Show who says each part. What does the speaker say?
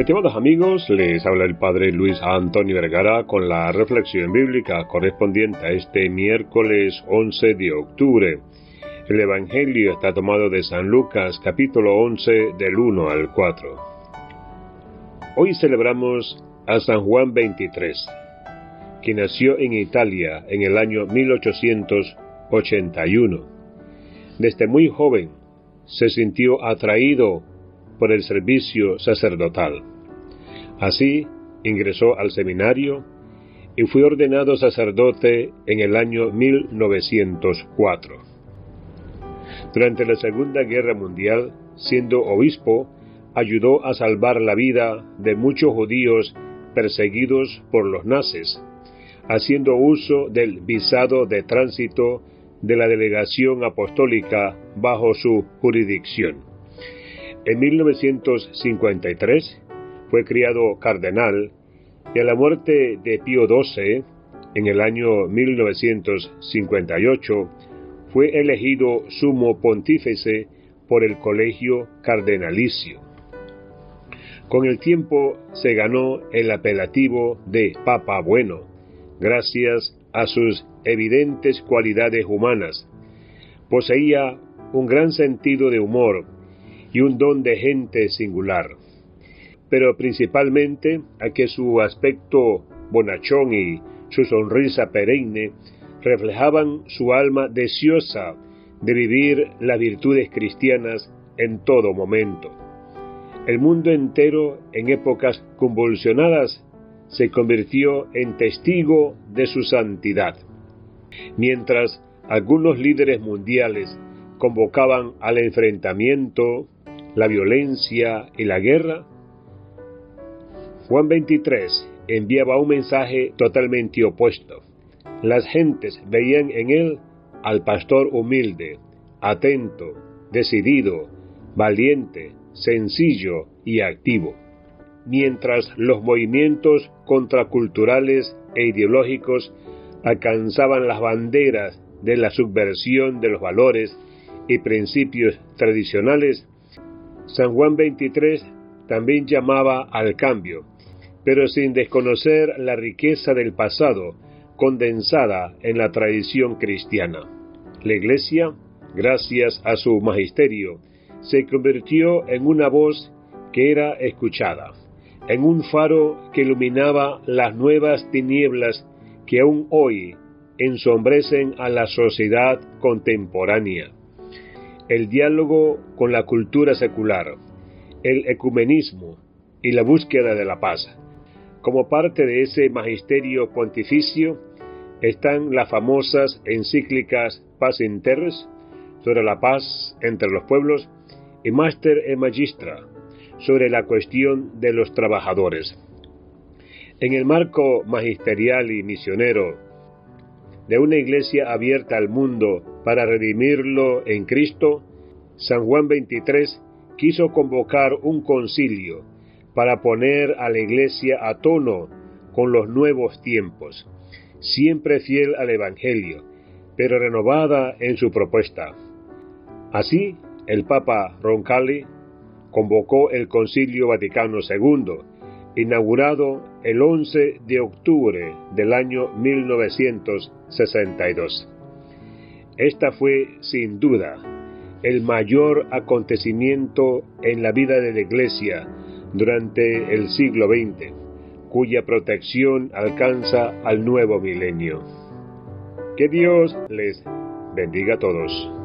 Speaker 1: Estimados amigos, les habla el Padre Luis Antonio Vergara con la reflexión bíblica correspondiente a este miércoles 11 de octubre. El Evangelio está tomado de San Lucas capítulo 11 del 1 al 4. Hoy celebramos a San Juan 23, quien nació en Italia en el año 1881. Desde muy joven se sintió atraído por el servicio sacerdotal. Así ingresó al seminario y fue ordenado sacerdote en el año 1904. Durante la Segunda Guerra Mundial, siendo obispo, ayudó a salvar la vida de muchos judíos perseguidos por los nazis, haciendo uso del visado de tránsito de la delegación apostólica bajo su jurisdicción. En 1953 fue criado cardenal y a la muerte de Pío XII, en el año 1958, fue elegido sumo pontífice por el colegio cardenalicio. Con el tiempo se ganó el apelativo de Papa Bueno, gracias a sus evidentes cualidades humanas. Poseía un gran sentido de humor y un don de gente singular, pero principalmente a que su aspecto bonachón y su sonrisa perenne reflejaban su alma deseosa de vivir las virtudes cristianas en todo momento. El mundo entero, en épocas convulsionadas, se convirtió en testigo de su santidad. Mientras algunos líderes mundiales convocaban al enfrentamiento, la violencia y la guerra, Juan 23 enviaba un mensaje totalmente opuesto. Las gentes veían en él al pastor humilde, atento, decidido, valiente, sencillo y activo. Mientras los movimientos contraculturales e ideológicos alcanzaban las banderas de la subversión de los valores y principios tradicionales, San Juan 23 también llamaba al cambio, pero sin desconocer la riqueza del pasado condensada en la tradición cristiana. La Iglesia, gracias a su magisterio, se convirtió en una voz que era escuchada, en un faro que iluminaba las nuevas tinieblas que aún hoy ensombrecen a la sociedad contemporánea el diálogo con la cultura secular, el ecumenismo y la búsqueda de la paz. Como parte de ese magisterio pontificio están las famosas encíclicas Paz in sobre la paz entre los pueblos y Master e Magistra sobre la cuestión de los trabajadores. En el marco magisterial y misionero de una iglesia abierta al mundo para redimirlo en Cristo, San Juan 23 quiso convocar un concilio para poner a la iglesia a tono con los nuevos tiempos, siempre fiel al Evangelio, pero renovada en su propuesta. Así, el Papa Roncalli convocó el Concilio Vaticano II, inaugurado el 11 de octubre del año 1962. Esta fue, sin duda, el mayor acontecimiento en la vida de la Iglesia durante el siglo XX, cuya protección alcanza al nuevo milenio. Que Dios les bendiga a todos.